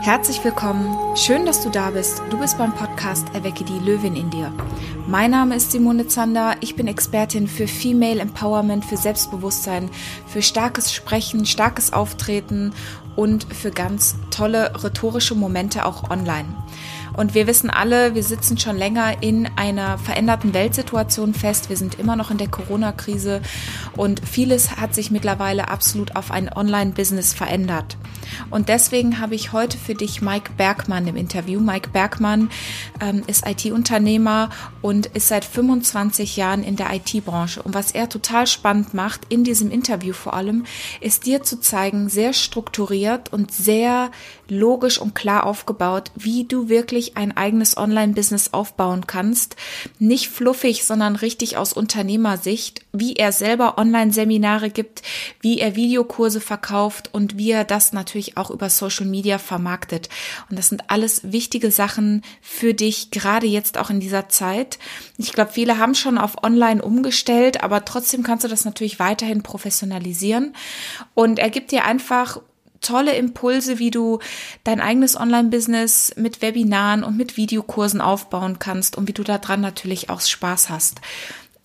Herzlich willkommen. Schön, dass du da bist. Du bist beim Podcast Erwecke die Löwin in dir. Mein Name ist Simone Zander. Ich bin Expertin für Female Empowerment, für Selbstbewusstsein, für starkes Sprechen, starkes Auftreten und für ganz tolle rhetorische Momente auch online. Und wir wissen alle, wir sitzen schon länger in einer veränderten Weltsituation fest. Wir sind immer noch in der Corona-Krise und vieles hat sich mittlerweile absolut auf ein Online-Business verändert. Und deswegen habe ich heute für dich Mike Bergmann im Interview. Mike Bergmann ähm, ist IT-Unternehmer und ist seit 25 Jahren in der IT-Branche. Und was er total spannend macht, in diesem Interview vor allem, ist dir zu zeigen, sehr strukturiert und sehr logisch und klar aufgebaut, wie du wirklich ein eigenes Online-Business aufbauen kannst. Nicht fluffig, sondern richtig aus Unternehmersicht, wie er selber Online-Seminare gibt, wie er Videokurse verkauft und wie er das natürlich auch über Social Media vermarktet. Und das sind alles wichtige Sachen für dich, gerade jetzt auch in dieser Zeit. Ich glaube, viele haben schon auf Online umgestellt, aber trotzdem kannst du das natürlich weiterhin professionalisieren. Und er gibt dir einfach tolle Impulse, wie du dein eigenes Online-Business mit Webinaren und mit Videokursen aufbauen kannst und wie du daran natürlich auch Spaß hast.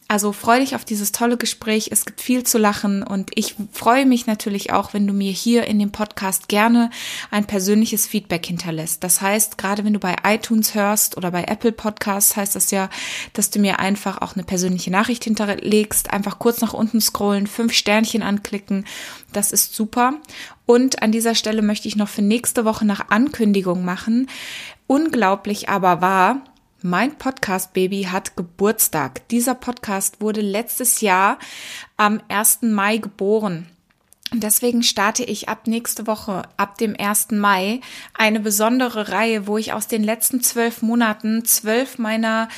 Also freu dich auf dieses tolle Gespräch. Es gibt viel zu lachen und ich freue mich natürlich auch, wenn du mir hier in dem Podcast gerne ein persönliches Feedback hinterlässt. Das heißt, gerade wenn du bei iTunes hörst oder bei Apple Podcasts, heißt das ja, dass du mir einfach auch eine persönliche Nachricht hinterlegst. Einfach kurz nach unten scrollen, fünf Sternchen anklicken. Das ist super. Und an dieser Stelle möchte ich noch für nächste Woche nach Ankündigung machen. Unglaublich aber wahr mein Podcast-Baby hat Geburtstag. Dieser Podcast wurde letztes Jahr am 1. Mai geboren. Und deswegen starte ich ab nächste Woche, ab dem 1. Mai, eine besondere Reihe, wo ich aus den letzten zwölf Monaten zwölf meiner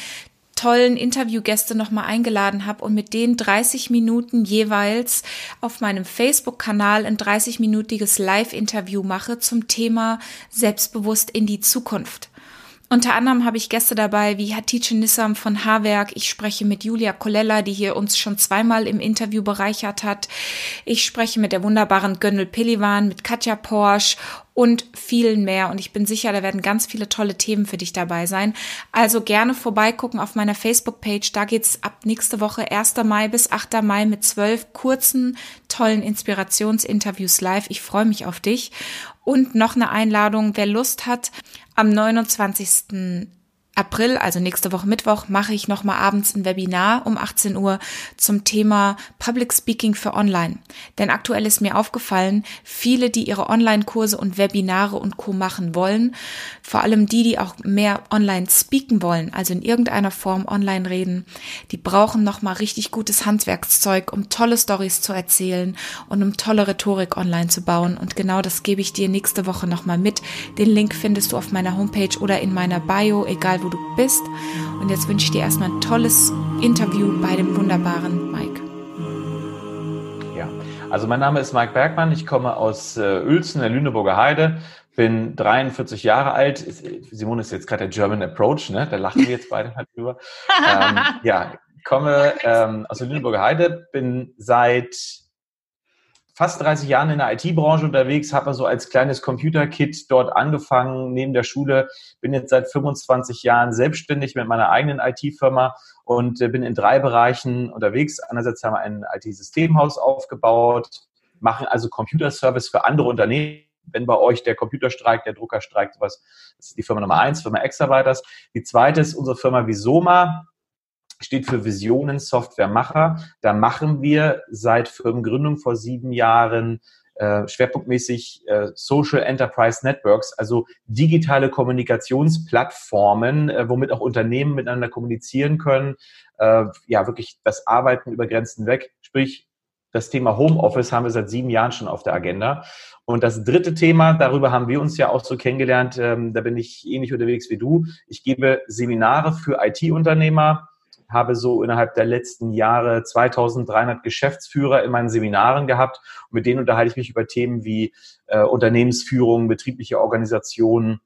tollen Interviewgäste nochmal eingeladen habe und mit denen 30 Minuten jeweils auf meinem Facebook-Kanal ein 30-minütiges Live-Interview mache zum Thema Selbstbewusst in die Zukunft. Unter anderem habe ich Gäste dabei wie Hatice Nissam von Haarwerk. Ich spreche mit Julia Colella, die hier uns schon zweimal im Interview bereichert hat. Ich spreche mit der wunderbaren Gönnel Pelivan, mit Katja Porsche und vielen mehr. Und ich bin sicher, da werden ganz viele tolle Themen für dich dabei sein. Also gerne vorbeigucken auf meiner Facebook-Page. Da geht's ab nächste Woche 1. Mai bis 8. Mai mit zwölf kurzen, tollen Inspirationsinterviews live. Ich freue mich auf dich. Und noch eine Einladung, wer Lust hat, am 29. April, also nächste Woche Mittwoch, mache ich nochmal abends ein Webinar um 18 Uhr zum Thema Public Speaking für Online. Denn aktuell ist mir aufgefallen, viele, die ihre Online-Kurse und Webinare und Co. machen wollen, vor allem die, die auch mehr online speaken wollen, also in irgendeiner Form online reden, die brauchen nochmal richtig gutes Handwerkszeug, um tolle Stories zu erzählen und um tolle Rhetorik online zu bauen. Und genau das gebe ich dir nächste Woche nochmal mit. Den Link findest du auf meiner Homepage oder in meiner Bio, egal wo du bist. Und jetzt wünsche ich dir erstmal ein tolles Interview bei dem wunderbaren Mike. Ja, also mein Name ist Mike Bergmann. Ich komme aus äh, Uelzen, der Lüneburger Heide. Bin 43 Jahre alt. Simone ist jetzt gerade der German Approach, ne? Da lachen wir jetzt beide halt drüber. ähm, ja, komme ähm, aus der Lüneburger Heide, bin seit fast 30 Jahren in der IT-Branche unterwegs, habe so als kleines Computer-Kit dort angefangen neben der Schule, bin jetzt seit 25 Jahren selbstständig mit meiner eigenen IT-Firma und äh, bin in drei Bereichen unterwegs. Einerseits haben wir ein IT-Systemhaus aufgebaut, machen also Computer-Service für andere Unternehmen. Wenn bei euch der Computer streikt, der Drucker streikt, sowas, das ist die Firma Nummer eins, Firma Exabyters. Die zweite ist unsere Firma Visoma steht für Visionen Softwaremacher. Da machen wir seit Firmengründung vor sieben Jahren äh, schwerpunktmäßig äh, Social Enterprise Networks, also digitale Kommunikationsplattformen, äh, womit auch Unternehmen miteinander kommunizieren können. Äh, ja, wirklich das Arbeiten über Grenzen weg. Sprich, das Thema Homeoffice haben wir seit sieben Jahren schon auf der Agenda. Und das dritte Thema, darüber haben wir uns ja auch so kennengelernt, ähm, da bin ich ähnlich unterwegs wie du. Ich gebe Seminare für IT-Unternehmer, habe so innerhalb der letzten Jahre 2300 Geschäftsführer in meinen Seminaren gehabt. Und mit denen unterhalte ich mich über Themen wie äh, Unternehmensführung, betriebliche Organisation,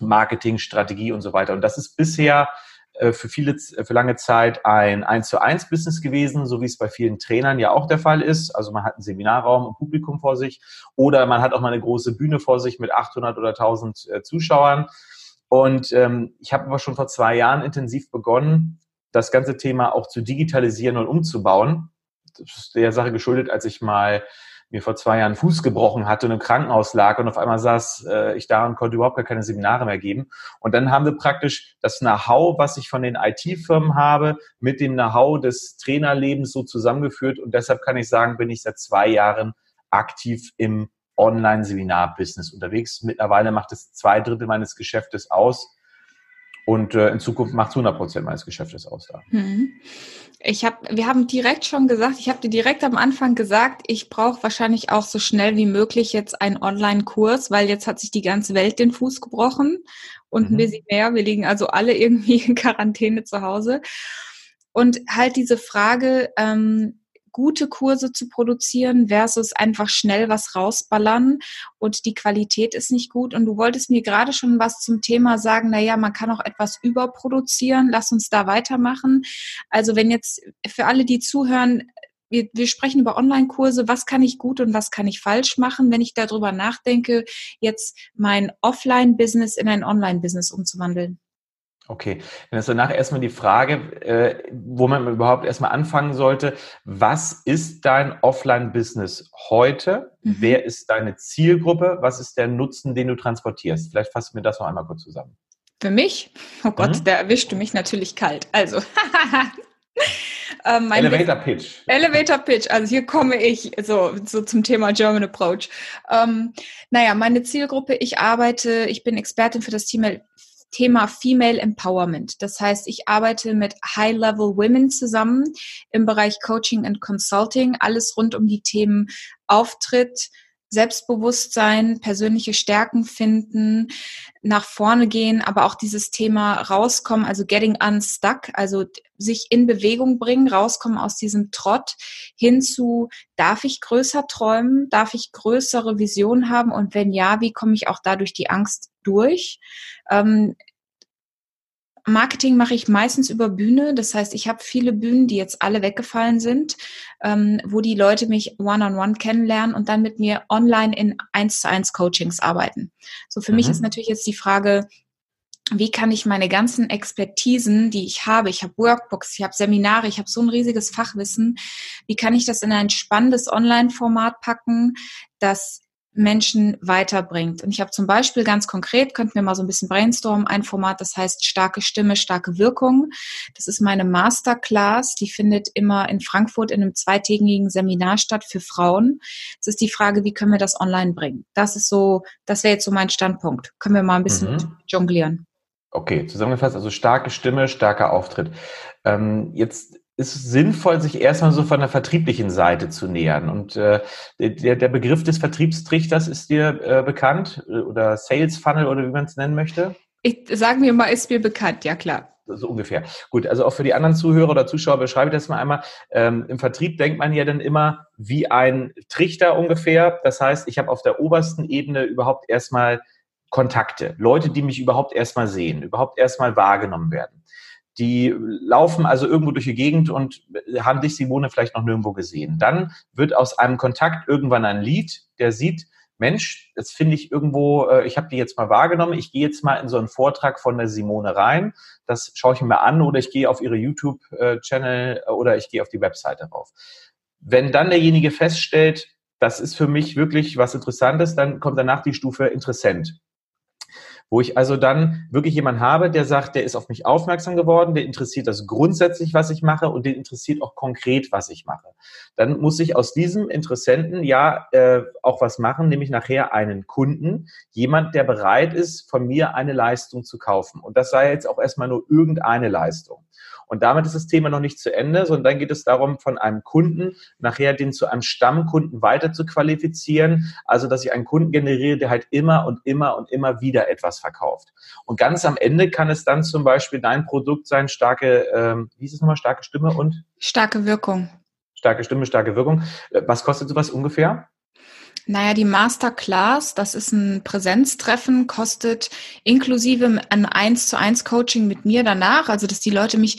Marketing, Strategie und so weiter. Und das ist bisher äh, für viele, für lange Zeit ein 1 zu 1 Business gewesen, so wie es bei vielen Trainern ja auch der Fall ist. Also man hat einen Seminarraum und Publikum vor sich oder man hat auch mal eine große Bühne vor sich mit 800 oder 1000 äh, Zuschauern. Und ähm, ich habe aber schon vor zwei Jahren intensiv begonnen, das ganze Thema auch zu digitalisieren und umzubauen. Das ist der Sache geschuldet, als ich mal mir vor zwei Jahren Fuß gebrochen hatte und im Krankenhaus lag und auf einmal saß äh, ich da und konnte überhaupt gar keine Seminare mehr geben. Und dann haben wir praktisch das Know-how, was ich von den IT-Firmen habe, mit dem Know-how des Trainerlebens so zusammengeführt. Und deshalb kann ich sagen, bin ich seit zwei Jahren aktiv im Online-Seminar-Business unterwegs. Mittlerweile macht es zwei Drittel meines Geschäftes aus. Und äh, in Zukunft macht es 100 Prozent meines Geschäftes aus da. Hm. Ich hab, wir haben direkt schon gesagt, ich habe dir direkt am Anfang gesagt, ich brauche wahrscheinlich auch so schnell wie möglich jetzt einen Online-Kurs, weil jetzt hat sich die ganze Welt den Fuß gebrochen und mhm. ein bisschen mehr. Wir liegen also alle irgendwie in Quarantäne zu Hause. Und halt diese Frage, ähm, gute Kurse zu produzieren versus einfach schnell was rausballern und die Qualität ist nicht gut. Und du wolltest mir gerade schon was zum Thema sagen, naja, man kann auch etwas überproduzieren. Lass uns da weitermachen. Also wenn jetzt für alle, die zuhören, wir, wir sprechen über Online-Kurse, was kann ich gut und was kann ich falsch machen, wenn ich darüber nachdenke, jetzt mein Offline-Business in ein Online-Business umzuwandeln. Okay, dann ist danach erstmal die Frage, äh, wo man überhaupt erstmal anfangen sollte. Was ist dein Offline-Business heute? Mhm. Wer ist deine Zielgruppe? Was ist der Nutzen, den du transportierst? Vielleicht fassen wir das noch einmal kurz zusammen. Für mich? Oh Gott, mhm. der erwischte mich natürlich kalt. Also, ähm, Elevator Pitch. Elevator Pitch. Also hier komme ich so, so zum Thema German Approach. Ähm, naja, meine Zielgruppe, ich arbeite, ich bin Expertin für das Thema Thema Female Empowerment. Das heißt, ich arbeite mit High-Level Women zusammen im Bereich Coaching and Consulting, alles rund um die Themen Auftritt, Selbstbewusstsein, persönliche Stärken finden, nach vorne gehen, aber auch dieses Thema rauskommen, also getting unstuck, also sich in Bewegung bringen, rauskommen aus diesem Trott hinzu, darf ich größer träumen, darf ich größere Visionen haben und wenn ja, wie komme ich auch dadurch die Angst durch? Ähm, Marketing mache ich meistens über Bühne. Das heißt, ich habe viele Bühnen, die jetzt alle weggefallen sind, ähm, wo die Leute mich one-on-one -on -one kennenlernen und dann mit mir online in eins zu eins Coachings arbeiten. So für mhm. mich ist natürlich jetzt die Frage, wie kann ich meine ganzen Expertisen, die ich habe, ich habe Workbooks, ich habe Seminare, ich habe so ein riesiges Fachwissen, wie kann ich das in ein spannendes Online-Format packen, das Menschen weiterbringt. Und ich habe zum Beispiel ganz konkret, könnten wir mal so ein bisschen brainstormen, ein Format, das heißt starke Stimme, starke Wirkung. Das ist meine Masterclass, die findet immer in Frankfurt in einem zweitägigen Seminar statt für Frauen. Es ist die Frage, wie können wir das online bringen? Das ist so, das wäre jetzt so mein Standpunkt. Können wir mal ein bisschen mhm. jonglieren. Okay, zusammengefasst, also starke Stimme, starker Auftritt. Ähm, jetzt ist es sinnvoll, sich erstmal so von der vertrieblichen Seite zu nähern. Und äh, der, der Begriff des Vertriebstrichters ist dir äh, bekannt äh, oder Sales Funnel oder wie man es nennen möchte? Ich sagen wir mal, ist mir bekannt, ja klar. So ungefähr. Gut, also auch für die anderen Zuhörer oder Zuschauer beschreibe ich das mal einmal. Ähm, Im Vertrieb denkt man ja dann immer wie ein Trichter ungefähr. Das heißt, ich habe auf der obersten Ebene überhaupt erstmal Kontakte, Leute, die mich überhaupt erstmal sehen, überhaupt erstmal wahrgenommen werden. Die laufen also irgendwo durch die Gegend und haben dich, Simone, vielleicht noch nirgendwo gesehen. Dann wird aus einem Kontakt irgendwann ein Lied, der sieht, Mensch, das finde ich irgendwo, äh, ich habe die jetzt mal wahrgenommen, ich gehe jetzt mal in so einen Vortrag von der Simone rein, das schaue ich mir an oder ich gehe auf ihre YouTube-Channel äh, oder ich gehe auf die Webseite rauf. Wenn dann derjenige feststellt, das ist für mich wirklich was Interessantes, dann kommt danach die Stufe Interessent wo ich also dann wirklich jemanden habe, der sagt, der ist auf mich aufmerksam geworden, der interessiert das grundsätzlich, was ich mache und den interessiert auch konkret, was ich mache. Dann muss ich aus diesem Interessenten ja äh, auch was machen, nämlich nachher einen Kunden, jemand, der bereit ist, von mir eine Leistung zu kaufen. Und das sei jetzt auch erstmal nur irgendeine Leistung. Und damit ist das Thema noch nicht zu Ende, sondern dann geht es darum, von einem Kunden nachher den zu einem Stammkunden weiter zu qualifizieren. Also, dass ich einen Kunden generiere, der halt immer und immer und immer wieder etwas verkauft. Und ganz am Ende kann es dann zum Beispiel dein Produkt sein, starke, ähm, wie ist es nochmal, starke Stimme und? Starke Wirkung. Starke Stimme, starke Wirkung. Äh, was kostet sowas ungefähr? Naja, die Masterclass, das ist ein Präsenztreffen, kostet inklusive ein 1 zu 1 Coaching mit mir danach, also dass die Leute mich,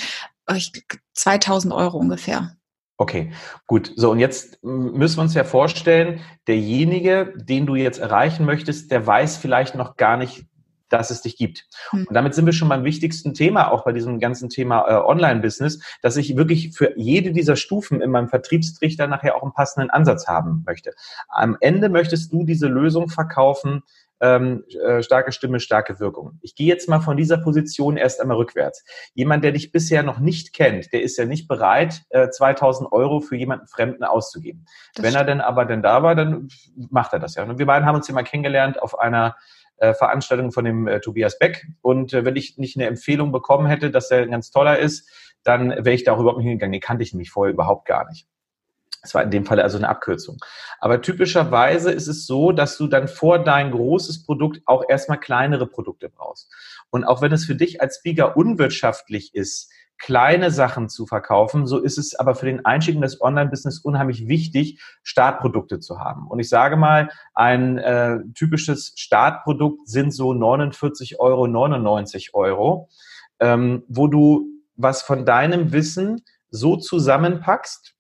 2000 Euro ungefähr. Okay, gut. So, und jetzt müssen wir uns ja vorstellen, derjenige, den du jetzt erreichen möchtest, der weiß vielleicht noch gar nicht, dass es dich gibt. Hm. Und damit sind wir schon beim wichtigsten Thema, auch bei diesem ganzen Thema äh, Online-Business, dass ich wirklich für jede dieser Stufen in meinem Vertriebstrichter nachher auch einen passenden Ansatz haben möchte. Am Ende möchtest du diese Lösung verkaufen, ähm, äh, starke Stimme, starke Wirkung. Ich gehe jetzt mal von dieser Position erst einmal rückwärts. Jemand, der dich bisher noch nicht kennt, der ist ja nicht bereit, äh, 2000 Euro für jemanden Fremden auszugeben. Das Wenn er denn aber denn da war, dann macht er das ja. Und wir beiden haben uns ja mal kennengelernt auf einer äh, Veranstaltung von dem äh, Tobias Beck. Und äh, wenn ich nicht eine Empfehlung bekommen hätte, dass er ein ganz toller ist, dann wäre ich da auch überhaupt nicht hingegangen. Den kannte ich nämlich vorher überhaupt gar nicht. Das war in dem Fall also eine Abkürzung. Aber typischerweise ist es so, dass du dann vor dein großes Produkt auch erstmal kleinere Produkte brauchst. Und auch wenn es für dich als Speaker unwirtschaftlich ist, kleine Sachen zu verkaufen, so ist es aber für den Einstieg in das Online-Business unheimlich wichtig, Startprodukte zu haben. Und ich sage mal, ein äh, typisches Startprodukt sind so 49 Euro, 99 Euro, ähm, wo du was von deinem Wissen so zusammenpackst,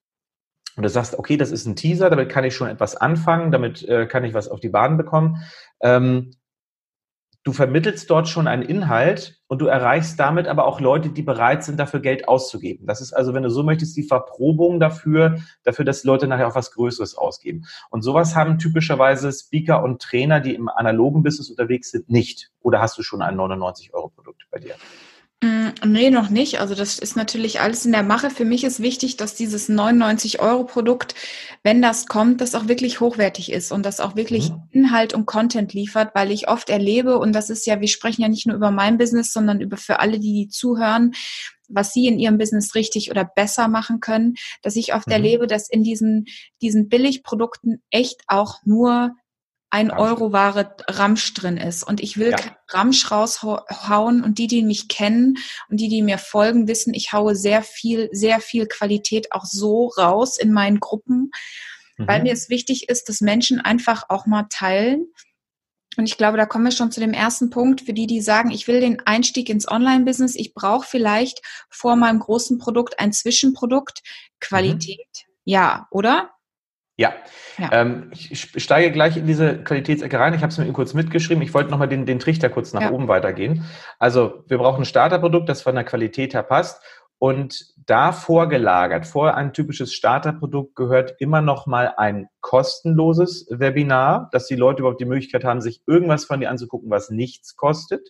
und du sagst, okay, das ist ein Teaser, damit kann ich schon etwas anfangen, damit äh, kann ich was auf die Bahn bekommen. Ähm, du vermittelst dort schon einen Inhalt und du erreichst damit aber auch Leute, die bereit sind, dafür Geld auszugeben. Das ist also, wenn du so möchtest, die Verprobung dafür, dafür, dass Leute nachher auch was Größeres ausgeben. Und sowas haben typischerweise Speaker und Trainer, die im analogen Business unterwegs sind, nicht. Oder hast du schon ein 99-Euro-Produkt bei dir? Mm, nee, noch nicht. Also das ist natürlich alles in der Mache. Für mich ist wichtig, dass dieses 99-Euro-Produkt, wenn das kommt, das auch wirklich hochwertig ist und das auch wirklich mhm. Inhalt und Content liefert, weil ich oft erlebe, und das ist ja, wir sprechen ja nicht nur über mein Business, sondern über für alle, die, die zuhören, was sie in ihrem Business richtig oder besser machen können, dass ich oft mhm. erlebe, dass in diesen, diesen Billigprodukten echt auch nur ein Euro Ware Ramsch drin ist. Und ich will ja. Ramsch raushauen und die, die mich kennen und die, die mir folgen, wissen, ich haue sehr viel, sehr viel Qualität auch so raus in meinen Gruppen, mhm. weil mir es wichtig ist, dass Menschen einfach auch mal teilen. Und ich glaube, da kommen wir schon zu dem ersten Punkt für die, die sagen, ich will den Einstieg ins Online-Business. Ich brauche vielleicht vor meinem großen Produkt ein Zwischenprodukt. Qualität. Mhm. Ja, oder? Ja, ja. Ähm, ich steige gleich in diese Qualitätsecke rein. Ich habe es mir eben kurz mitgeschrieben. Ich wollte nochmal den, den Trichter kurz nach ja. oben weitergehen. Also wir brauchen ein Starterprodukt, das von der Qualität her passt. Und da vorgelagert, vor ein typisches Starterprodukt gehört immer noch mal ein kostenloses Webinar, dass die Leute überhaupt die Möglichkeit haben, sich irgendwas von dir anzugucken, was nichts kostet.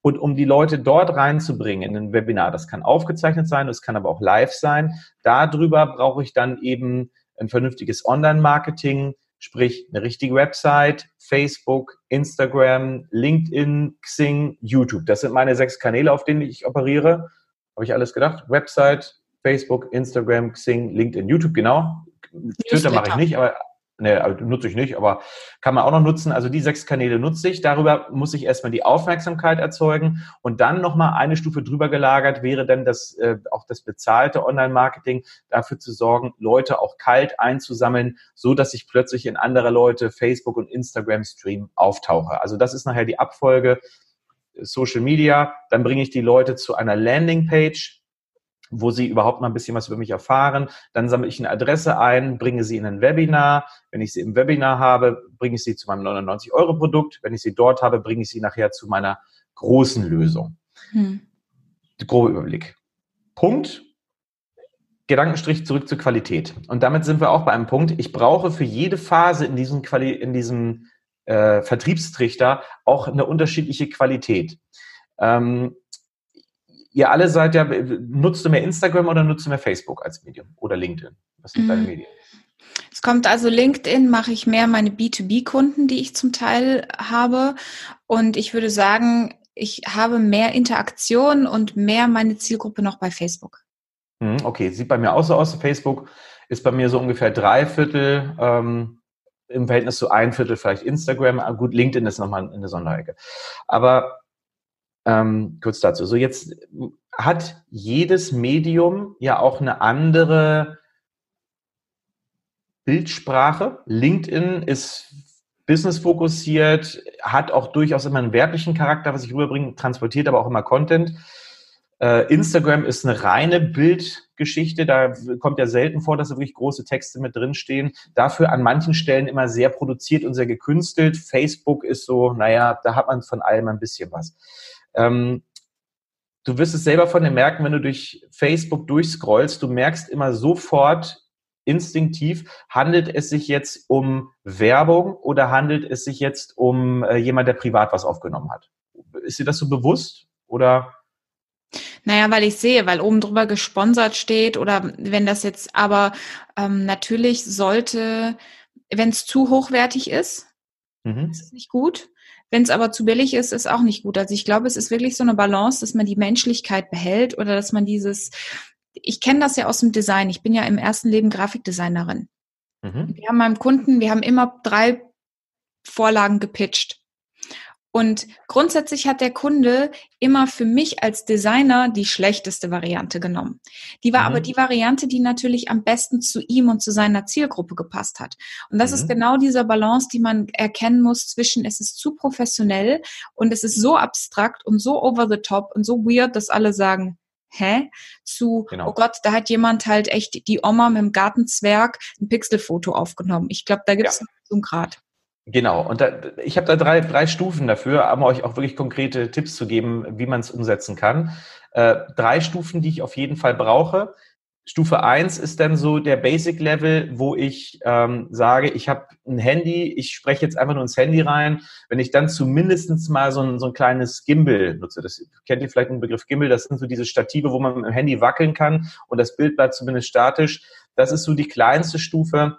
Und um die Leute dort reinzubringen in ein Webinar, das kann aufgezeichnet sein, das kann aber auch live sein, darüber brauche ich dann eben ein vernünftiges Online-Marketing, sprich eine richtige Website, Facebook, Instagram, LinkedIn, Xing, YouTube. Das sind meine sechs Kanäle, auf denen ich operiere. Habe ich alles gedacht? Website, Facebook, Instagram, Xing, LinkedIn, YouTube, genau. Twitter mache ich nicht, aber Also nutze ich nicht, aber kann man auch noch nutzen. Also die sechs Kanäle nutze ich. Darüber muss ich erstmal die Aufmerksamkeit erzeugen und dann nochmal eine Stufe drüber gelagert wäre dann das, äh, auch das bezahlte Online-Marketing, dafür zu sorgen, Leute auch kalt einzusammeln, so dass ich plötzlich in andere Leute Facebook und Instagram Stream auftauche. Also das ist nachher die Abfolge Social Media. Dann bringe ich die Leute zu einer Landingpage, wo sie überhaupt mal ein bisschen was über mich erfahren. Dann sammle ich eine Adresse ein, bringe sie in ein Webinar. Wenn ich sie im Webinar habe, bringe ich sie zu meinem 99-Euro-Produkt. Wenn ich sie dort habe, bringe ich sie nachher zu meiner großen Lösung. Hm. Grober Überblick. Punkt. Gedankenstrich zurück zur Qualität. Und damit sind wir auch bei einem Punkt. Ich brauche für jede Phase in diesem, Quali in diesem äh, Vertriebstrichter auch eine unterschiedliche Qualität. Ähm, ihr alle seid ja, nutzt du mehr Instagram oder nutzt du mehr Facebook als Medium oder LinkedIn? Was sind mhm. deine Medien? Es kommt also LinkedIn, mache ich mehr meine B2B-Kunden, die ich zum Teil habe. Und ich würde sagen, ich habe mehr Interaktion und mehr meine Zielgruppe noch bei Facebook. Mhm, okay, sieht bei mir auch so aus. Facebook ist bei mir so ungefähr drei Viertel ähm, im Verhältnis zu ein Viertel vielleicht Instagram. Ah, gut, LinkedIn ist nochmal eine Sonderecke. Aber ähm, kurz dazu. So jetzt hat jedes Medium ja auch eine andere Bildsprache. LinkedIn ist business-fokussiert, hat auch durchaus immer einen werblichen Charakter, was ich rüberbringe, transportiert aber auch immer Content. Äh, Instagram ist eine reine Bildgeschichte. Da kommt ja selten vor, dass da wirklich große Texte mit drinstehen. Dafür an manchen Stellen immer sehr produziert und sehr gekünstelt. Facebook ist so, naja, da hat man von allem ein bisschen was. Ähm, du wirst es selber von dir merken, wenn du durch Facebook durchscrollst. Du merkst immer sofort, instinktiv, handelt es sich jetzt um Werbung oder handelt es sich jetzt um äh, jemand, der privat was aufgenommen hat? Ist dir das so bewusst oder? Naja, weil ich sehe, weil oben drüber gesponsert steht oder wenn das jetzt aber ähm, natürlich sollte, wenn es zu hochwertig ist, mhm. ist es nicht gut. Wenn es aber zu billig ist, ist auch nicht gut. Also ich glaube, es ist wirklich so eine Balance, dass man die Menschlichkeit behält oder dass man dieses, ich kenne das ja aus dem Design. Ich bin ja im ersten Leben Grafikdesignerin. Mhm. Wir haben meinem Kunden, wir haben immer drei Vorlagen gepitcht. Und grundsätzlich hat der Kunde immer für mich als Designer die schlechteste Variante genommen. Die war mhm. aber die Variante, die natürlich am besten zu ihm und zu seiner Zielgruppe gepasst hat. Und das mhm. ist genau dieser Balance, die man erkennen muss zwischen es ist zu professionell und es ist so abstrakt und so over the top und so weird, dass alle sagen, hä? Zu, genau. oh Gott, da hat jemand halt echt die Oma mit dem Gartenzwerg ein Pixelfoto aufgenommen. Ich glaube, da gibt es ja. einen Grad. Genau, und da, ich habe da drei, drei Stufen dafür, um euch auch wirklich konkrete Tipps zu geben, wie man es umsetzen kann. Äh, drei Stufen, die ich auf jeden Fall brauche. Stufe eins ist dann so der Basic Level, wo ich ähm, sage, ich habe ein Handy, ich spreche jetzt einfach nur ins Handy rein. Wenn ich dann zumindest mal so ein, so ein kleines Gimbal nutze, das kennt ihr vielleicht den Begriff Gimbal, das sind so diese Stative, wo man mit dem Handy wackeln kann und das Bild bleibt zumindest statisch. Das ist so die kleinste Stufe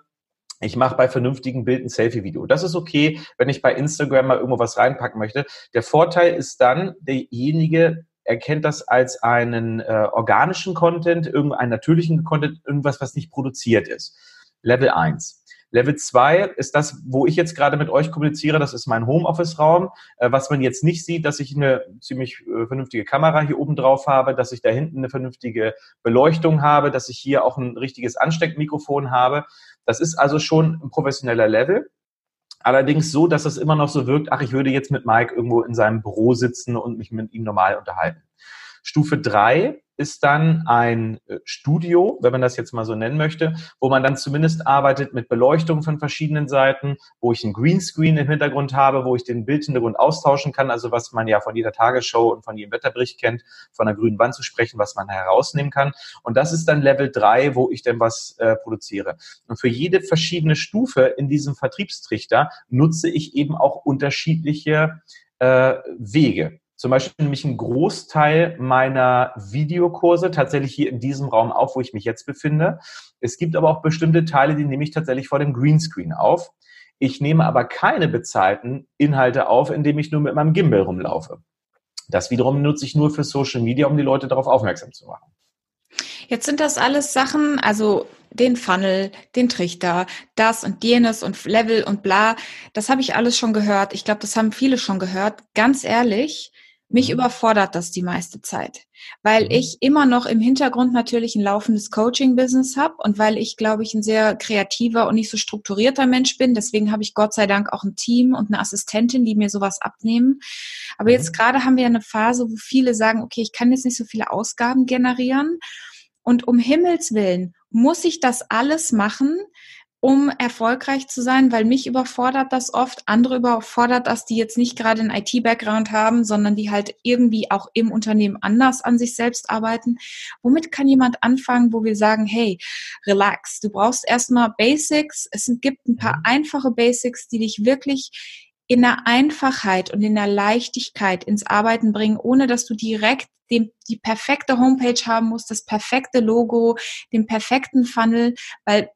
ich mache bei vernünftigen Bild ein Selfie-Video. Das ist okay, wenn ich bei Instagram mal irgendwo was reinpacken möchte. Der Vorteil ist dann, derjenige erkennt das als einen äh, organischen Content, irgendeinen natürlichen Content, irgendwas, was nicht produziert ist. Level 1. Level 2 ist das, wo ich jetzt gerade mit euch kommuniziere. Das ist mein Homeoffice-Raum. Äh, was man jetzt nicht sieht, dass ich eine ziemlich äh, vernünftige Kamera hier oben drauf habe, dass ich da hinten eine vernünftige Beleuchtung habe, dass ich hier auch ein richtiges Ansteckmikrofon habe. Das ist also schon ein professioneller Level. Allerdings so, dass es immer noch so wirkt, ach, ich würde jetzt mit Mike irgendwo in seinem Büro sitzen und mich mit ihm normal unterhalten. Stufe drei ist dann ein äh, Studio, wenn man das jetzt mal so nennen möchte, wo man dann zumindest arbeitet mit Beleuchtung von verschiedenen Seiten, wo ich einen Greenscreen im Hintergrund habe, wo ich den Bildhintergrund austauschen kann, also was man ja von jeder Tagesshow und von jedem Wetterbericht kennt, von einer grünen Wand zu sprechen, was man herausnehmen kann. Und das ist dann Level 3, wo ich dann was äh, produziere. Und für jede verschiedene Stufe in diesem Vertriebstrichter nutze ich eben auch unterschiedliche äh, Wege zum Beispiel nämlich einen Großteil meiner Videokurse tatsächlich hier in diesem Raum auf, wo ich mich jetzt befinde. Es gibt aber auch bestimmte Teile, die nehme ich tatsächlich vor dem Greenscreen auf. Ich nehme aber keine bezahlten Inhalte auf, indem ich nur mit meinem Gimbal rumlaufe. Das wiederum nutze ich nur für Social Media, um die Leute darauf aufmerksam zu machen. Jetzt sind das alles Sachen, also den Funnel, den Trichter, das und jenes und Level und bla. Das habe ich alles schon gehört. Ich glaube, das haben viele schon gehört. Ganz ehrlich, mich mhm. überfordert das die meiste Zeit, weil mhm. ich immer noch im Hintergrund natürlich ein laufendes Coaching-Business habe und weil ich, glaube ich, ein sehr kreativer und nicht so strukturierter Mensch bin. Deswegen habe ich Gott sei Dank auch ein Team und eine Assistentin, die mir sowas abnehmen. Aber mhm. jetzt gerade haben wir eine Phase, wo viele sagen, okay, ich kann jetzt nicht so viele Ausgaben generieren. Und um Himmels Willen muss ich das alles machen, um erfolgreich zu sein, weil mich überfordert das oft, andere überfordert das, die jetzt nicht gerade einen IT-Background haben, sondern die halt irgendwie auch im Unternehmen anders an sich selbst arbeiten. Womit kann jemand anfangen, wo wir sagen, hey, relax, du brauchst erstmal Basics, es gibt ein paar mhm. einfache Basics, die dich wirklich in der Einfachheit und in der Leichtigkeit ins Arbeiten bringen, ohne dass du direkt den, die perfekte Homepage haben musst, das perfekte Logo, den perfekten Funnel, weil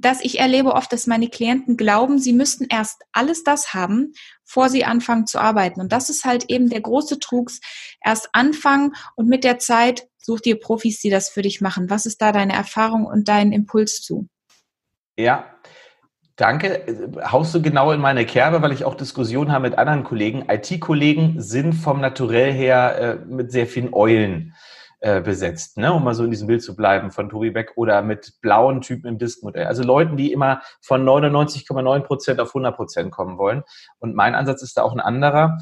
dass ich erlebe oft, dass meine Klienten glauben, sie müssten erst alles das haben, vor sie anfangen zu arbeiten. Und das ist halt eben der große Trugs. Erst anfangen und mit der Zeit such dir Profis, die das für dich machen. Was ist da deine Erfahrung und dein Impuls zu? Ja, Danke. Haust du genau in meine Kerbe, weil ich auch Diskussionen habe mit anderen Kollegen. IT-Kollegen sind vom Naturell her äh, mit sehr vielen Eulen äh, besetzt, ne? um mal so in diesem Bild zu bleiben von Tobi Beck oder mit blauen Typen im Diskmodell. Also Leuten, die immer von 99,9 Prozent auf 100 Prozent kommen wollen. Und mein Ansatz ist da auch ein anderer.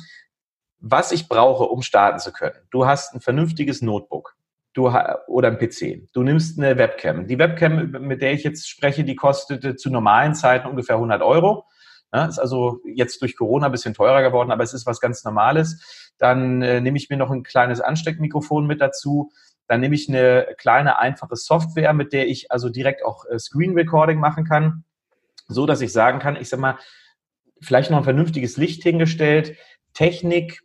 Was ich brauche, um starten zu können. Du hast ein vernünftiges Notebook du oder ein PC. Du nimmst eine Webcam. Die Webcam, mit der ich jetzt spreche, die kostete zu normalen Zeiten ungefähr 100 Euro. Ja, ist also jetzt durch Corona ein bisschen teurer geworden, aber es ist was ganz Normales. Dann äh, nehme ich mir noch ein kleines Ansteckmikrofon mit dazu. Dann nehme ich eine kleine, einfache Software, mit der ich also direkt auch äh, Screen Recording machen kann, so dass ich sagen kann, ich sag mal, vielleicht noch ein vernünftiges Licht hingestellt, Technik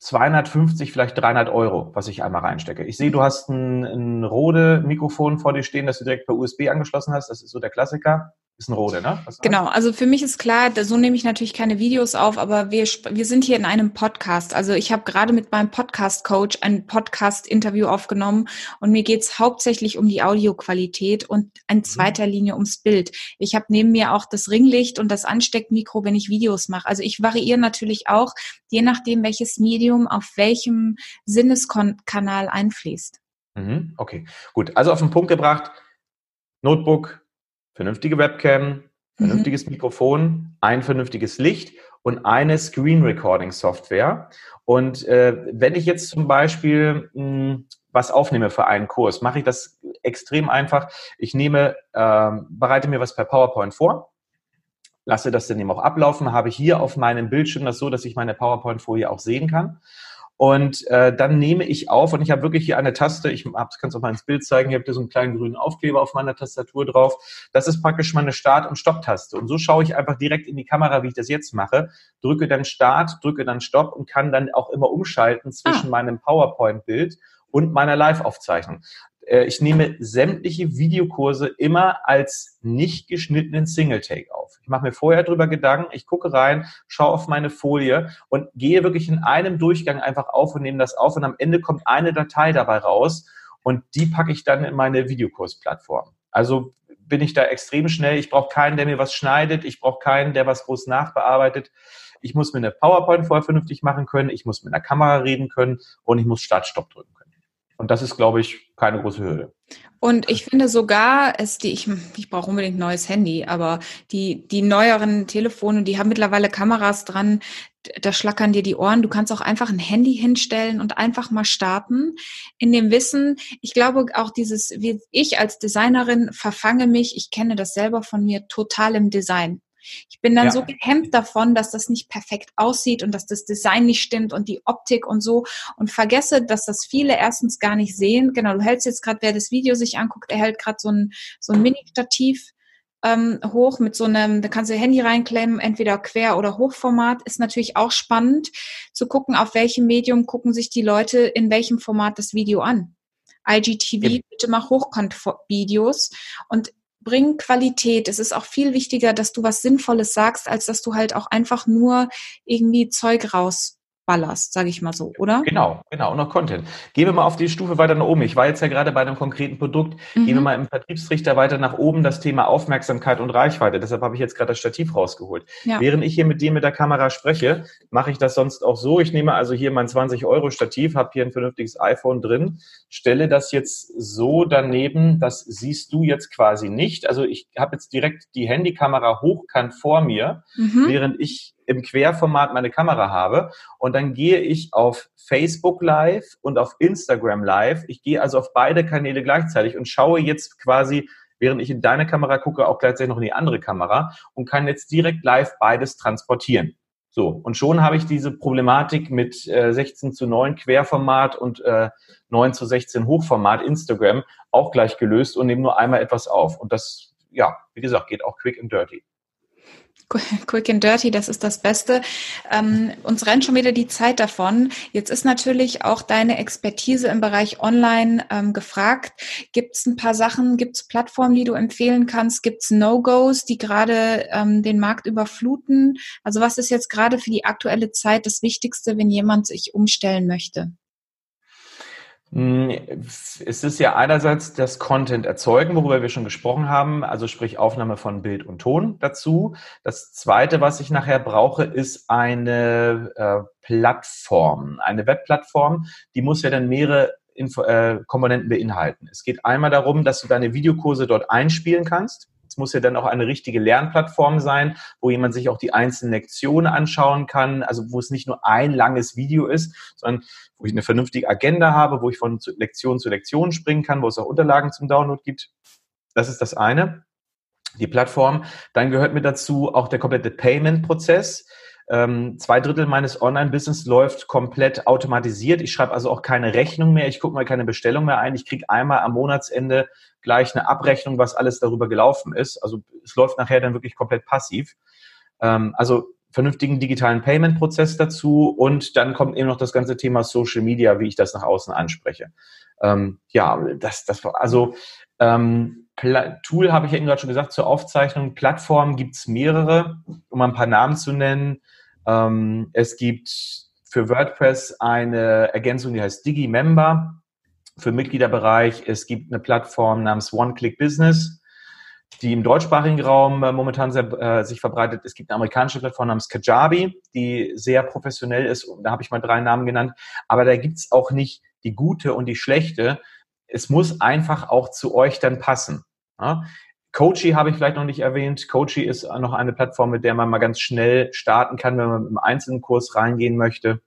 250, vielleicht 300 Euro, was ich einmal reinstecke. Ich sehe, du hast ein, ein Rode-Mikrofon vor dir stehen, das du direkt per USB angeschlossen hast. Das ist so der Klassiker. Ist ein Rode, ne? genau, also für mich ist klar, so nehme ich natürlich keine Videos auf, aber wir, wir sind hier in einem Podcast. Also ich habe gerade mit meinem Podcast-Coach ein Podcast-Interview aufgenommen und mir geht's hauptsächlich um die Audioqualität und in mhm. zweiter Linie ums Bild. Ich habe neben mir auch das Ringlicht und das Ansteckmikro, wenn ich Videos mache. Also ich variiere natürlich auch, je nachdem, welches Medium auf welchem Sinneskanal einfließt. Mhm, okay, gut. Also auf den Punkt gebracht, Notebook, vernünftige Webcam, vernünftiges mhm. Mikrofon, ein vernünftiges Licht und eine Screen Recording Software. Und äh, wenn ich jetzt zum Beispiel mh, hm, was aufnehme für einen Kurs, mache ich das extrem einfach. Ich nehme, äh, bereite mir was per PowerPoint vor, lasse das dann eben auch ablaufen, habe hier auf meinem Bildschirm das so, dass ich meine PowerPoint-Folie auch sehen kann. Und äh, dann nehme ich auf und ich habe wirklich hier eine Taste, ich kann es auch mal ins Bild zeigen, ich habe hier so einen kleinen grünen Aufkleber auf meiner Tastatur drauf. Das ist praktisch meine Start- und Stopp-Taste. Und so schaue ich einfach direkt in die Kamera, wie ich das jetzt mache, drücke dann Start, drücke dann Stopp und kann dann auch immer umschalten zwischen ah. meinem PowerPoint-Bild und meiner Live-Aufzeichnung. Äh, ich nehme sämtliche Videokurse immer als nicht geschnittenen Single-Take auf. Ich mache mir vorher drüber Gedanken, ich gucke rein, schaue auf meine Folie und gehe wirklich in einem Durchgang einfach auf und nehme das auf und am Ende kommt eine Datei dabei raus und die packe ich dann in meine Videokursplattform. Also bin ich da extrem schnell. Ich brauche keinen, der mir was schneidet. Ich brauche keinen, der was groß nachbearbeitet. Ich muss mir eine PowerPoint vorher vernünftig machen können. Ich muss mit einer Kamera reden können und ich muss Start-Stopp drücken können. Und das ist, glaube ich, keine große Hürde. Und ich finde sogar, es die, ich, ich brauche unbedingt ein neues Handy, aber die, die neueren Telefone, die haben mittlerweile Kameras dran, da schlackern dir die Ohren. Du kannst auch einfach ein Handy hinstellen und einfach mal starten. In dem Wissen, ich glaube auch dieses, wie ich als Designerin verfange mich, ich kenne das selber von mir, total im Design. Ich bin dann ja. so gehemmt davon, dass das nicht perfekt aussieht und dass das Design nicht stimmt und die Optik und so und vergesse, dass das viele erstens gar nicht sehen. Genau, du hältst jetzt gerade, wer das Video sich anguckt, er hält gerade so ein, so ein Mini-Stativ ähm, hoch mit so einem, da kannst du Handy reinklemmen, entweder quer oder Hochformat. Ist natürlich auch spannend zu gucken, auf welchem Medium gucken sich die Leute in welchem Format das Video an. IGTV, bitte mach Hochkant-Videos. Und bring Qualität. Es ist auch viel wichtiger, dass du was Sinnvolles sagst, als dass du halt auch einfach nur irgendwie Zeug raus ballerst, sage ich mal so, oder? Genau, genau, und noch Content. Gehen wir mal auf die Stufe weiter nach oben. Ich war jetzt ja gerade bei einem konkreten Produkt. Mhm. Gehen wir mal im Vertriebsrichter weiter nach oben, das Thema Aufmerksamkeit und Reichweite. Deshalb habe ich jetzt gerade das Stativ rausgeholt. Ja. Während ich hier mit dir mit der Kamera spreche, mache ich das sonst auch so. Ich nehme also hier mein 20-Euro-Stativ, habe hier ein vernünftiges iPhone drin, stelle das jetzt so daneben, das siehst du jetzt quasi nicht. Also ich habe jetzt direkt die Handykamera hochkant vor mir, mhm. während ich im Querformat meine Kamera habe und dann gehe ich auf Facebook Live und auf Instagram Live. Ich gehe also auf beide Kanäle gleichzeitig und schaue jetzt quasi, während ich in deine Kamera gucke, auch gleichzeitig noch in die andere Kamera und kann jetzt direkt live beides transportieren. So, und schon habe ich diese Problematik mit äh, 16 zu 9 Querformat und äh, 9 zu 16 Hochformat Instagram auch gleich gelöst und nehme nur einmal etwas auf. Und das, ja, wie gesagt, geht auch quick and dirty. Quick and Dirty, das ist das Beste. Ähm, uns rennt schon wieder die Zeit davon. Jetzt ist natürlich auch deine Expertise im Bereich Online ähm, gefragt. Gibt es ein paar Sachen, gibt es Plattformen, die du empfehlen kannst? Gibt es No-Gos, die gerade ähm, den Markt überfluten? Also was ist jetzt gerade für die aktuelle Zeit das Wichtigste, wenn jemand sich umstellen möchte? Hm, es ist ja einerseits das Content erzeugen, worüber wir schon gesprochen haben, also sprich Aufnahme von Bild und Ton dazu. Das zweite, was ich nachher brauche, ist eine äh, Plattform, eine Webplattform. Die muss ja dann mehrere Info äh, Komponenten beinhalten. Es geht einmal darum, dass du deine Videokurse dort einspielen kannst. Es muss ja dann auch eine richtige Lernplattform sein, wo jemand sich auch die einzelnen Lektionen anschauen kann, also wo es nicht nur ein langes Video ist, sondern wo ich eine vernünftige Agenda habe, wo ich von Lektion zu Lektion springen kann, wo es auch Unterlagen zum Download gibt. Das ist das eine, die Plattform. Dann gehört mir dazu auch der komplette Payment-Prozess. Ähm, zwei Drittel meines Online-Business läuft komplett automatisiert. Ich schreibe also auch keine Rechnung mehr. Ich gucke mal keine Bestellung mehr ein. Ich kriege einmal am Monatsende gleich eine Abrechnung, was alles darüber gelaufen ist. Also es läuft nachher dann wirklich komplett passiv. Ähm, also vernünftigen digitalen Payment-Prozess dazu und dann kommt eben noch das ganze Thema Social Media, wie ich das nach außen anspreche. Ähm, ja, das, das also ähm, Tool habe ich ja eben gerade schon gesagt zur Aufzeichnung. Plattformen gibt es mehrere, um ein paar Namen zu nennen. Ähm, es gibt für WordPress eine Ergänzung, die heißt DigiMember für Mitgliederbereich. Es gibt eine Plattform namens One-Click Business, die im deutschsprachigen Raum äh, momentan sehr, äh, sich verbreitet. Es gibt eine amerikanische Plattform namens Kajabi, die sehr professionell ist. Da habe ich mal drei Namen genannt. Aber da gibt es auch nicht die gute und die schlechte. Es muss einfach auch zu euch dann passen. Ja? Coachy habe ich vielleicht noch nicht erwähnt. Coachy ist noch eine Plattform, mit der man mal ganz schnell starten kann, wenn man im einzelnen Kurs reingehen möchte.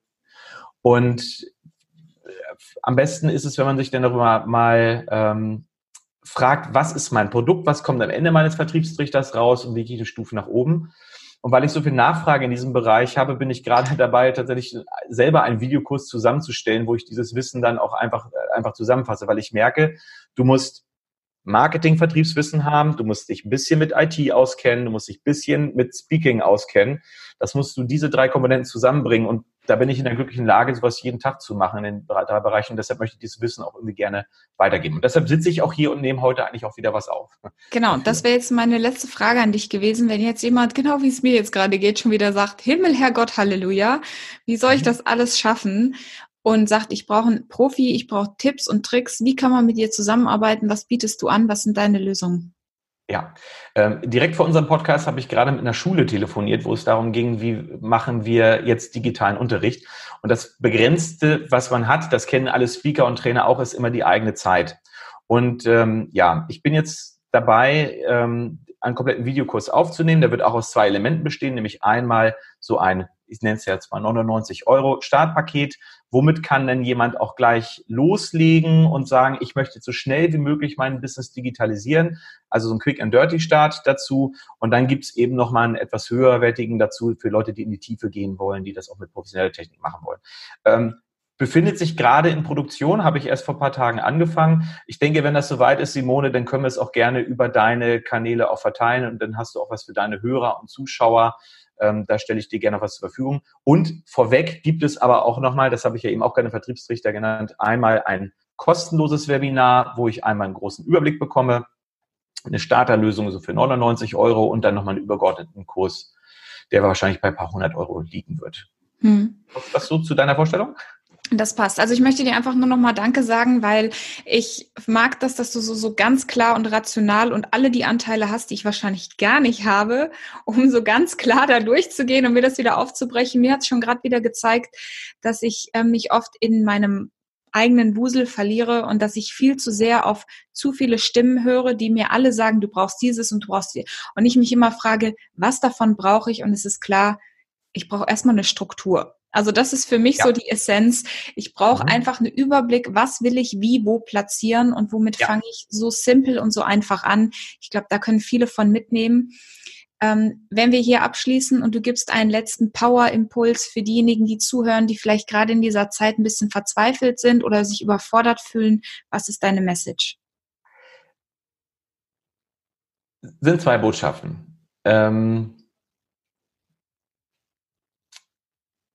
Und äh, am besten ist es, wenn man sich dann darüber mal ähm, fragt, was ist mein Produkt, was kommt am Ende meines Vertriebstrichters raus und wie geht die Stufe nach oben. Und weil ich so viel Nachfrage in diesem Bereich habe, bin ich gerade dabei, tatsächlich selber einen Videokurs zusammenzustellen, wo ich dieses Wissen dann auch einfach, äh, einfach zusammenfasse, weil ich merke, du musst Marketing-Vertriebswissen haben, du musst dich ein bisschen mit IT auskennen, du musst dich ein bisschen mit Speaking auskennen. Das musst du diese drei Komponenten zusammenbringen und da bin ich in der glücklichen Lage, sowas jeden Tag zu machen in den drei, drei Bereichen. Und deshalb möchte ich dieses Wissen auch irgendwie gerne weitergeben. Und deshalb sitze ich auch hier und nehme heute eigentlich auch wieder was auf. Genau, das wäre jetzt meine letzte Frage an dich gewesen. Wenn jetzt jemand, genau wie es mir jetzt gerade geht, schon wieder sagt, Himmel, Herrgott, Halleluja, wie soll ich mhm. das alles schaffen? Und sagt, ich brauche einen Profi, ich brauche Tipps und Tricks. Wie kann man mit dir zusammenarbeiten? Was bietest du an? Was sind deine Lösungen? Ja, ähm, direkt vor unserem Podcast habe ich gerade mit einer Schule telefoniert, wo es darum ging, wie machen wir jetzt digitalen Unterricht. Und das Begrenzte, was man hat, das kennen alle Speaker und Trainer auch, ist immer die eigene Zeit. Und ähm, ja, ich bin jetzt dabei, ähm, einen kompletten Videokurs aufzunehmen. Der wird auch aus zwei Elementen bestehen, nämlich einmal so ein, ich nenne es jetzt mal 99 Euro Startpaket, Womit kann denn jemand auch gleich loslegen und sagen, ich möchte so schnell wie möglich mein Business digitalisieren? Also so ein Quick and Dirty Start dazu. Und dann gibt es eben nochmal einen etwas höherwertigen dazu für Leute, die in die Tiefe gehen wollen, die das auch mit professioneller Technik machen wollen. Ähm, befindet sich gerade in Produktion, habe ich erst vor ein paar Tagen angefangen. Ich denke, wenn das soweit ist, Simone, dann können wir es auch gerne über deine Kanäle auch verteilen und dann hast du auch was für deine Hörer und Zuschauer. Ähm, da stelle ich dir gerne was zur Verfügung. Und vorweg gibt es aber auch nochmal, das habe ich ja eben auch gerne Vertriebstrichter genannt, einmal ein kostenloses Webinar, wo ich einmal einen großen Überblick bekomme, eine Starterlösung so für 99 Euro und dann nochmal einen übergeordneten Kurs, der wahrscheinlich bei ein paar hundert Euro liegen wird. Hm. Was so zu deiner Vorstellung? Das passt. Also ich möchte dir einfach nur noch mal Danke sagen, weil ich mag das, dass du so, so ganz klar und rational und alle die Anteile hast, die ich wahrscheinlich gar nicht habe, um so ganz klar da durchzugehen und mir das wieder aufzubrechen. Mir hat es schon gerade wieder gezeigt, dass ich äh, mich oft in meinem eigenen Wusel verliere und dass ich viel zu sehr auf zu viele Stimmen höre, die mir alle sagen, du brauchst dieses und du brauchst die. Und ich mich immer frage, was davon brauche ich? Und es ist klar, ich brauche erstmal eine Struktur. Also das ist für mich ja. so die Essenz. Ich brauche mhm. einfach einen Überblick, was will ich wie wo platzieren und womit ja. fange ich so simpel und so einfach an. Ich glaube, da können viele von mitnehmen. Ähm, wenn wir hier abschließen und du gibst einen letzten Power-Impuls für diejenigen, die zuhören, die vielleicht gerade in dieser Zeit ein bisschen verzweifelt sind oder sich überfordert fühlen, was ist deine Message? Sind zwei Botschaften. Ähm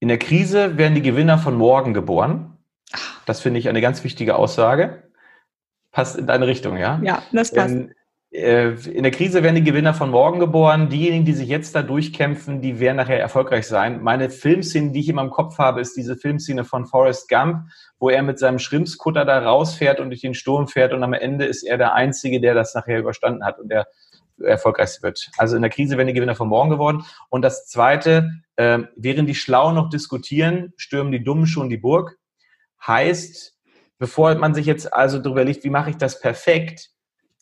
In der Krise werden die Gewinner von morgen geboren. Das finde ich eine ganz wichtige Aussage. Passt in deine Richtung, ja? Ja, das passt. In, äh, in der Krise werden die Gewinner von morgen geboren. Diejenigen, die sich jetzt da durchkämpfen, die werden nachher erfolgreich sein. Meine Filmszene, die ich immer im Kopf habe, ist diese Filmszene von Forrest Gump, wo er mit seinem Schrimpskutter da rausfährt und durch den Sturm fährt und am Ende ist er der Einzige, der das nachher überstanden hat und der erfolgreichste wird. Also in der Krise werden die Gewinner von morgen geworden. Und das Zweite, äh, während die Schlauen noch diskutieren, stürmen die Dummen schon die Burg. Heißt, bevor man sich jetzt also darüber liegt, wie mache ich das perfekt,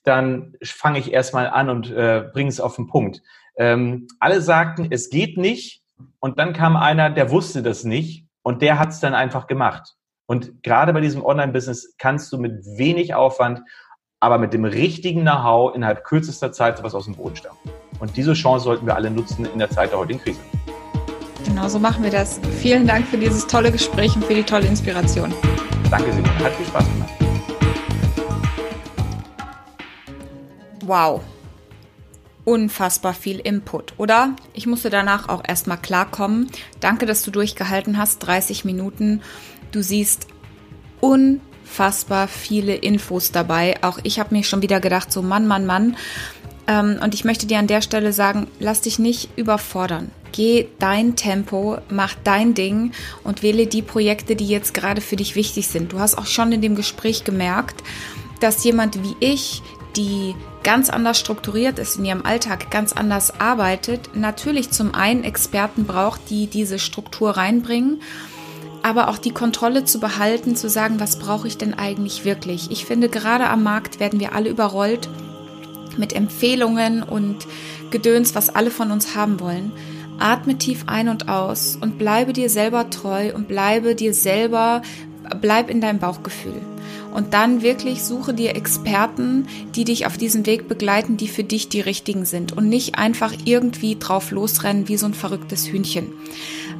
dann fange ich erstmal an und äh, bringe es auf den Punkt. Ähm, alle sagten, es geht nicht. Und dann kam einer, der wusste das nicht und der hat es dann einfach gemacht. Und gerade bei diesem Online-Business kannst du mit wenig Aufwand, aber mit dem richtigen Know-how innerhalb kürzester Zeit sowas aus dem Boden stampfen. Und diese Chance sollten wir alle nutzen in der Zeit der heutigen Krise. Genau so machen wir das. Vielen Dank für dieses tolle Gespräch und für die tolle Inspiration. Danke, Simon. Hat viel Spaß gemacht. Wow. Unfassbar viel Input, oder? Ich musste danach auch erstmal klarkommen. Danke, dass du durchgehalten hast. 30 Minuten. Du siehst unfassbar viele Infos dabei. Auch ich habe mir schon wieder gedacht, so Mann, Mann, Mann. Ähm, und ich möchte dir an der Stelle sagen, lass dich nicht überfordern. Geh dein Tempo, mach dein Ding und wähle die Projekte, die jetzt gerade für dich wichtig sind. Du hast auch schon in dem Gespräch gemerkt, dass jemand wie ich, die ganz anders strukturiert ist in ihrem Alltag, ganz anders arbeitet, natürlich zum einen Experten braucht, die diese Struktur reinbringen, aber auch die Kontrolle zu behalten, zu sagen, was brauche ich denn eigentlich wirklich. Ich finde, gerade am Markt werden wir alle überrollt mit Empfehlungen und Gedöns, was alle von uns haben wollen. Atme tief ein und aus und bleibe dir selber treu und bleibe dir selber, bleib in deinem Bauchgefühl. Und dann wirklich suche dir Experten, die dich auf diesem Weg begleiten, die für dich die richtigen sind und nicht einfach irgendwie drauf losrennen wie so ein verrücktes Hühnchen.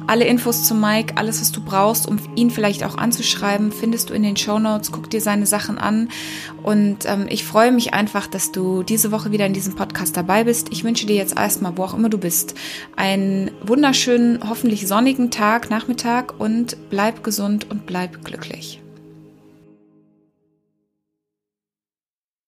Alle Infos zu Mike, alles, was du brauchst, um ihn vielleicht auch anzuschreiben, findest du in den Show Notes. Guck dir seine Sachen an. Und ähm, ich freue mich einfach, dass du diese Woche wieder in diesem Podcast dabei bist. Ich wünsche dir jetzt erstmal, wo auch immer du bist, einen wunderschönen, hoffentlich sonnigen Tag, Nachmittag und bleib gesund und bleib glücklich.